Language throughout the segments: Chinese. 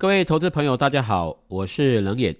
各位投资朋友，大家好，我是冷眼。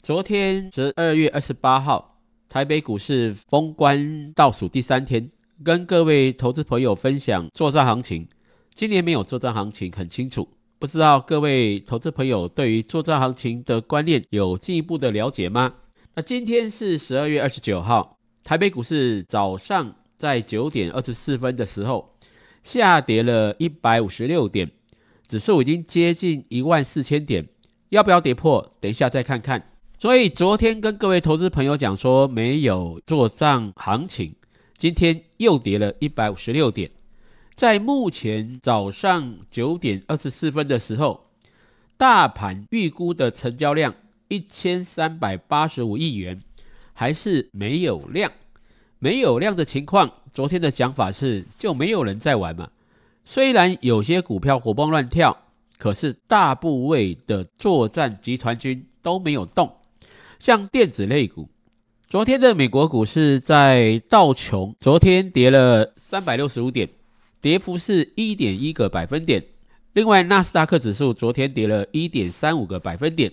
昨天十二月二十八号，台北股市封关倒数第三天，跟各位投资朋友分享作战行情。今年没有作战行情，很清楚，不知道各位投资朋友对于作战行情的观念有进一步的了解吗？那今天是十二月二十九号，台北股市早上在九点二十四分的时候，下跌了一百五十六点。指数已经接近一万四千点，要不要跌破？等一下再看看。所以昨天跟各位投资朋友讲说没有做账行情，今天又跌了一百五十六点。在目前早上九点二十四分的时候，大盘预估的成交量一千三百八十五亿元，还是没有量。没有量的情况，昨天的讲法是就没有人在玩嘛。虽然有些股票活蹦乱跳，可是大部位的作战集团军都没有动。像电子类股，昨天的美国股市在道琼，昨天跌了三百六十五点，跌幅是一点一个百分点。另外，纳斯达克指数昨天跌了一点三五个百分点。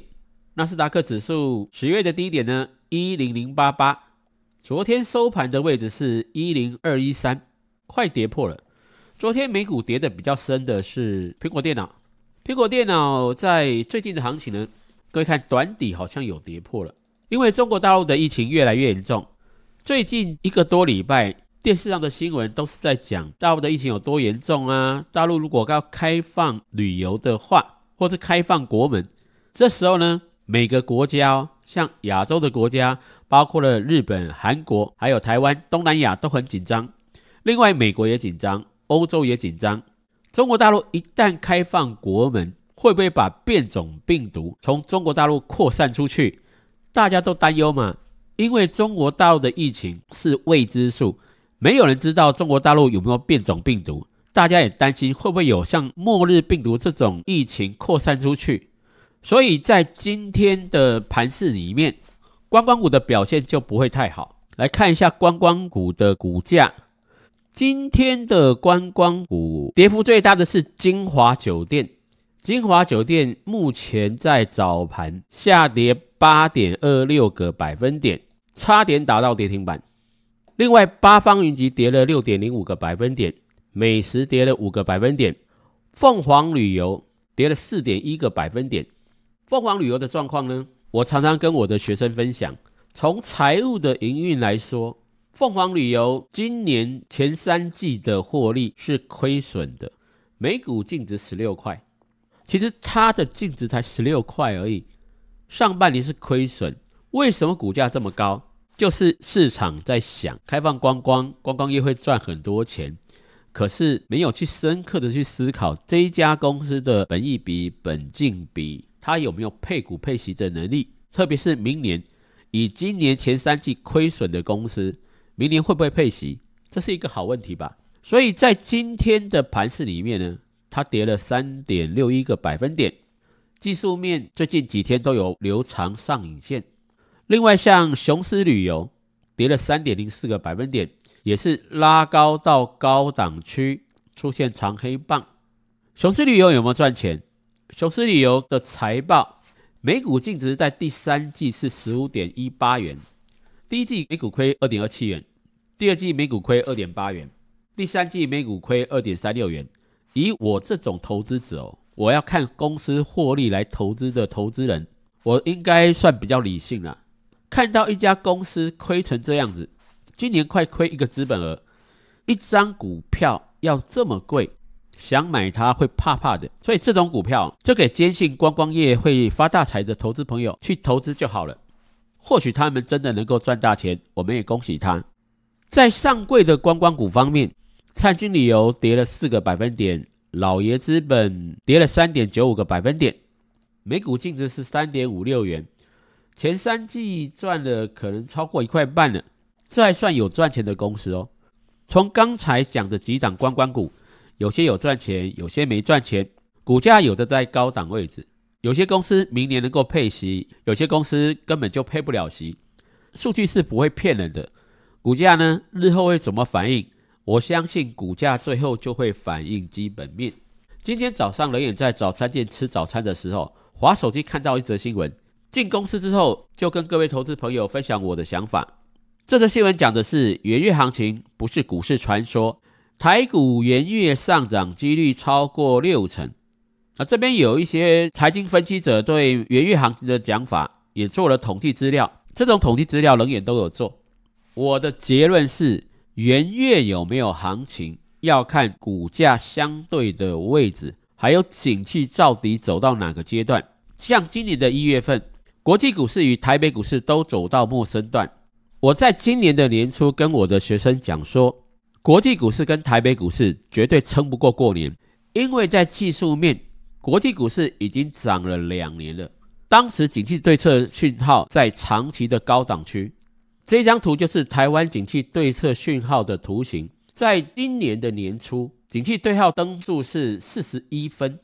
纳斯达克指数十月的低点呢，一零零八八，昨天收盘的位置是一零二一三，快跌破了。昨天美股跌的比较深的是苹果电脑，苹果电脑在最近的行情呢，各位看短底好像有跌破了，因为中国大陆的疫情越来越严重，最近一个多礼拜电视上的新闻都是在讲大陆的疫情有多严重啊，大陆如果要开放旅游的话，或是开放国门，这时候呢，每个国家像亚洲的国家，包括了日本、韩国，还有台湾、东南亚都很紧张，另外美国也紧张。欧洲也紧张，中国大陆一旦开放国门，会不会把变种病毒从中国大陆扩散出去？大家都担忧嘛，因为中国大陆的疫情是未知数，没有人知道中国大陆有没有变种病毒，大家也担心会不会有像末日病毒这种疫情扩散出去。所以在今天的盘市里面，观光股的表现就不会太好。来看一下观光股的股价。今天的观光股跌幅最大的是金华酒店，金华酒店目前在早盘下跌八点二六个百分点，差点打到跌停板。另外，八方云集跌了六点零五个百分点，美食跌了五个百分点，凤凰旅游跌了四点一个百分点。凤凰旅游的状况呢？我常常跟我的学生分享，从财务的营运来说。凤凰旅游今年前三季的获利是亏损的，每股净值十六块。其实它的净值才十六块而已，上半年是亏损。为什么股价这么高？就是市场在想开放观光，观光业会赚很多钱，可是没有去深刻的去思考这一家公司的本益比、本净比，它有没有配股配息的能力？特别是明年以今年前三季亏损的公司。明年会不会配息？这是一个好问题吧。所以在今天的盘市里面呢，它跌了三点六一个百分点。技术面最近几天都有留长上影线。另外，像雄狮旅游跌了三点零四个百分点，也是拉高到高档区出现长黑棒。雄狮旅游有没有赚钱？雄狮旅游的财报每股净值在第三季是十五点一八元，第一季每股亏二点二七元。第二季每股亏二点八元，第三季每股亏二点三六元。以我这种投资者哦，我要看公司获利来投资的投资人，我应该算比较理性了。看到一家公司亏成这样子，今年快亏一个资本额，一张股票要这么贵，想买它会怕怕的。所以这种股票就给坚信观光业会发大财的投资朋友去投资就好了。或许他们真的能够赚大钱，我们也恭喜他。在上柜的观光股方面，灿星旅游跌了四个百分点，老爷资本跌了三点九五个百分点，每股净值是三点五六元，前三季赚了可能超过一块半了，这还算有赚钱的公司哦。从刚才讲的几档观光股，有些有赚钱，有些没赚钱，股价有的在高档位置，有些公司明年能够配息，有些公司根本就配不了息，数据是不会骗人的。股价呢，日后会怎么反应？我相信股价最后就会反映基本面。今天早上，人也在早餐店吃早餐的时候，滑手机看到一则新闻，进公司之后就跟各位投资朋友分享我的想法。这则新闻讲的是元月行情不是股市传说，台股元月上涨几率超过六成。啊，这边有一些财经分析者对元月行情的讲法也做了统计资料，这种统计资料冷眼都有做。我的结论是，元月有没有行情，要看股价相对的位置，还有景气到底走到哪个阶段。像今年的一月份，国际股市与台北股市都走到陌生段。我在今年的年初跟我的学生讲说，国际股市跟台北股市绝对撑不过过年，因为在技术面，国际股市已经涨了两年了。当时景气对策讯号在长期的高档区，这张图就是台湾景气对策讯号的图形。在今年的年初，景气对号灯数是四十一分，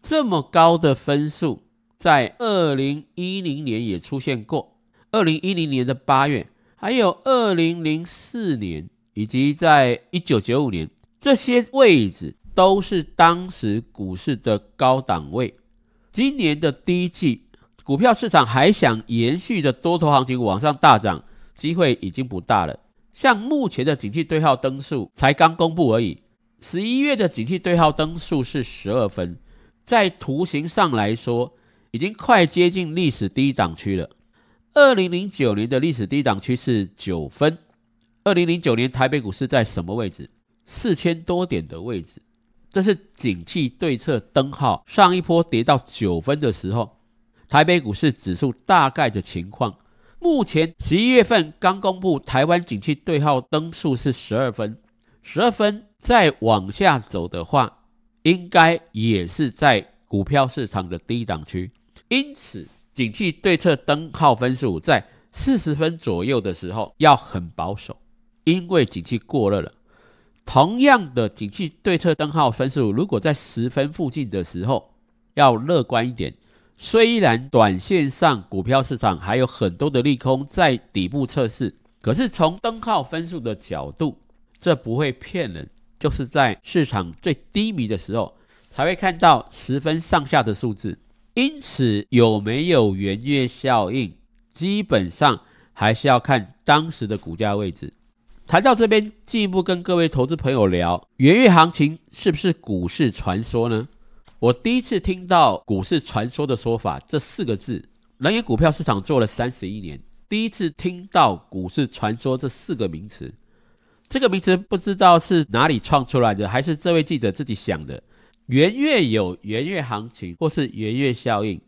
这么高的分数，在二零一零年也出现过，二零一零年的八月。还有二零零四年以及在一九九五年，这些位置都是当时股市的高档位。今年的第一季，股票市场还想延续着多头行情往上大涨，机会已经不大了。像目前的景气对号灯数才刚公布而已，十一月的景气对号灯数是十二分，在图形上来说，已经快接近历史低档区了。二零零九年的历史低档区是九分。二零零九年台北股市在什么位置？四千多点的位置。这是景气对策灯号上一波跌到九分的时候，台北股市指数大概的情况。目前十一月份刚公布，台湾景气对号灯数是十二分。十二分再往下走的话，应该也是在股票市场的低档区。因此。景气对策灯号分数在四十分左右的时候要很保守，因为景气过热了。同样的景气对策灯号分数，如果在十分附近的时候要乐观一点。虽然短线上股票市场还有很多的利空在底部测试，可是从灯号分数的角度，这不会骗人，就是在市场最低迷的时候才会看到十分上下的数字。因此，有没有圆月效应，基本上还是要看当时的股价位置。谈到这边，进一步跟各位投资朋友聊，圆月行情是不是股市传说呢？我第一次听到“股市传说”的说法这四个字。能源股票市场做了三十一年，第一次听到“股市传说”这四个名词。这个名词不知道是哪里创出来的，还是这位记者自己想的。元月有元月行情，或是元月效应，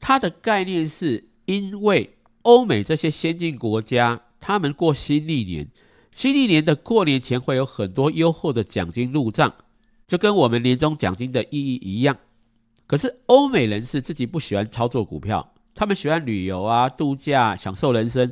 它的概念是因为欧美这些先进国家，他们过新历年，新历年的过年前会有很多优厚的奖金入账，就跟我们年终奖金的意义一样。可是欧美人士自己不喜欢操作股票，他们喜欢旅游啊、度假、享受人生。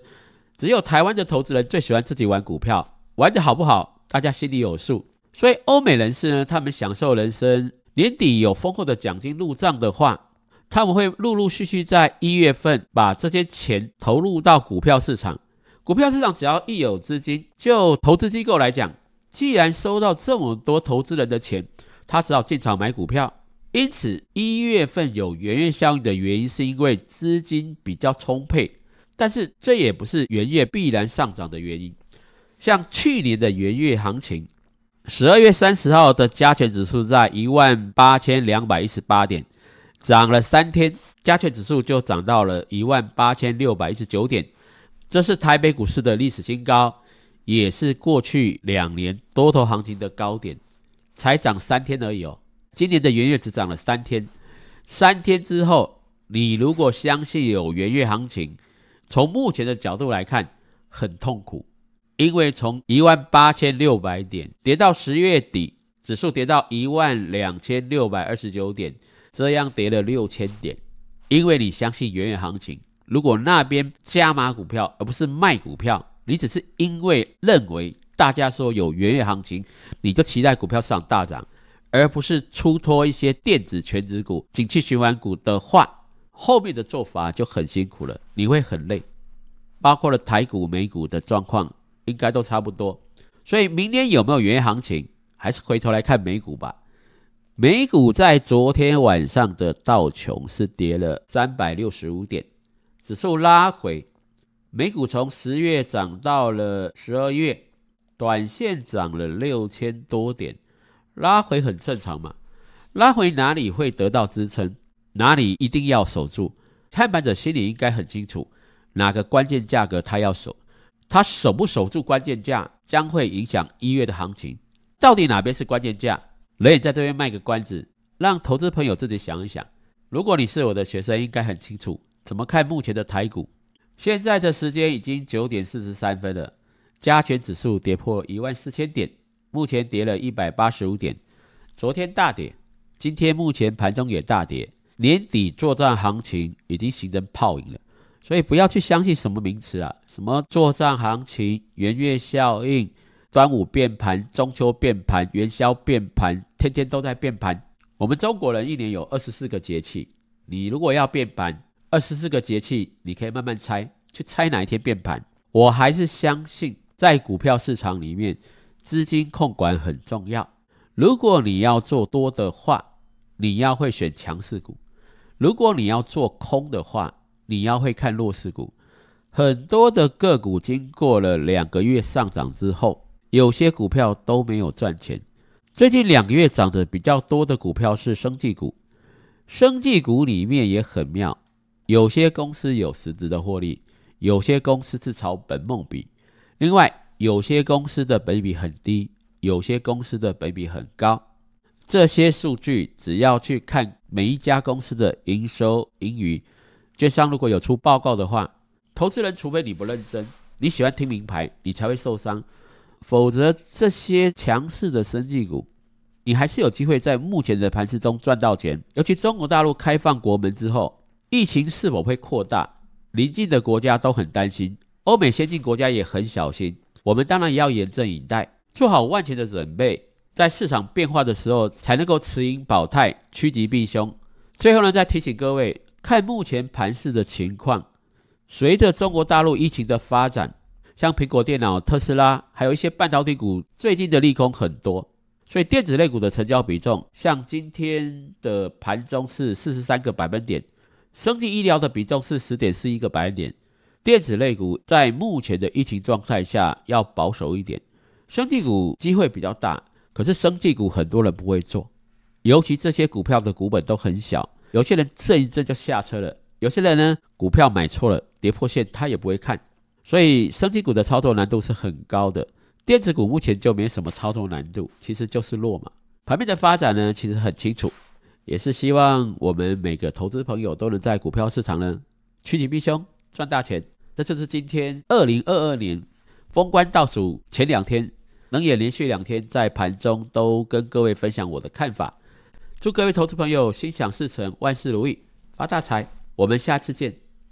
只有台湾的投资人最喜欢自己玩股票，玩的好不好，大家心里有数。所以欧美人士呢，他们享受人生。年底有丰厚的奖金入账的话，他们会陆陆续续在一月份把这些钱投入到股票市场。股票市场只要一有资金，就投资机构来讲，既然收到这么多投资人的钱，他只好进场买股票。因此，一月份有元月效应的原因，是因为资金比较充沛。但是这也不是元月必然上涨的原因。像去年的元月行情。十二月三十号的加权指数在一万八千两百一十八点，涨了三天，加权指数就涨到了一万八千六百一十九点，这是台北股市的历史新高，也是过去两年多头行情的高点，才涨三天而已哦。今年的元月只涨了三天，三天之后，你如果相信有元月行情，从目前的角度来看，很痛苦。因为从一万八千六百点跌到十月底，指数跌到一万两千六百二十九点，这样跌了六千点。因为你相信元月行情，如果那边加码股票而不是卖股票，你只是因为认为大家说有元月行情，你就期待股票市场大涨，而不是出脱一些电子全值股、景气循环股的话，后面的做法就很辛苦了，你会很累。包括了台股、美股的状况。应该都差不多，所以明年有没有元月行情，还是回头来看美股吧。美股在昨天晚上的道琼是跌了三百六十五点，指数拉回。美股从十月涨到了十二月，短线涨了六千多点，拉回很正常嘛。拉回哪里会得到支撑，哪里一定要守住。看盘者心里应该很清楚，哪个关键价格他要守，他守不守住关键价，将会影响一月的行情。到底哪边是关键价？雷也在这边卖个关子，让投资朋友自己想一想。如果你是我的学生，应该很清楚怎么看目前的台股。现在的时间已经九点四十三分了，加权指数跌破一万四千点，目前跌了一百八十五点。昨天大跌，今天目前盘中也大跌。年底作战行情已经形成泡影了，所以不要去相信什么名词啊，什么作战行情、元月效应。端午变盘，中秋变盘，元宵变盘，天天都在变盘。我们中国人一年有二十四个节气，你如果要变盘，二十四个节气，你可以慢慢猜，去猜哪一天变盘。我还是相信，在股票市场里面，资金控管很重要。如果你要做多的话，你要会选强势股；如果你要做空的话，你要会看弱势股。很多的个股经过了两个月上涨之后，有些股票都没有赚钱。最近两个月涨得比较多的股票是生技股，生技股里面也很妙，有些公司有实质的获利，有些公司是炒本梦比，另外有些公司的本比很低，有些公司的本比很高。这些数据只要去看每一家公司的营收盈余，券商如果有出报告的话，投资人除非你不认真，你喜欢听名牌，你才会受伤。否则，这些强势的生技股，你还是有机会在目前的盘势中赚到钱。尤其中国大陆开放国门之后，疫情是否会扩大？邻近的国家都很担心，欧美先进国家也很小心。我们当然也要严阵以待，做好万全的准备，在市场变化的时候才能够持盈保泰，趋吉避凶。最后呢，再提醒各位，看目前盘势的情况，随着中国大陆疫情的发展。像苹果电脑、特斯拉，还有一些半导体股，最近的利空很多，所以电子类股的成交比重，像今天的盘中是四十三个百分点，生技医疗的比重是十点四一个百分点。电子类股在目前的疫情状态下要保守一点，生技股机会比较大，可是生技股很多人不会做，尤其这些股票的股本都很小，有些人震一震就下车了，有些人呢股票买错了，跌破线他也不会看。所以，生技股的操作难度是很高的。电子股目前就没什么操作难度，其实就是弱嘛。盘面的发展呢，其实很清楚，也是希望我们每个投资朋友都能在股票市场呢趋吉避凶，赚大钱。这就是今天二零二二年封关倒数前两天，能也连续两天在盘中都跟各位分享我的看法。祝各位投资朋友心想事成，万事如意，发大财。我们下次见。